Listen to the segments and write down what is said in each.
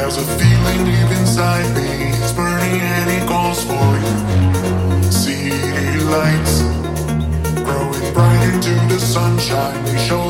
There's a feeling deep inside me, it's burning and it calls for you. City lights growing bright into the sunshine, they show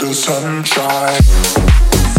the sunshine.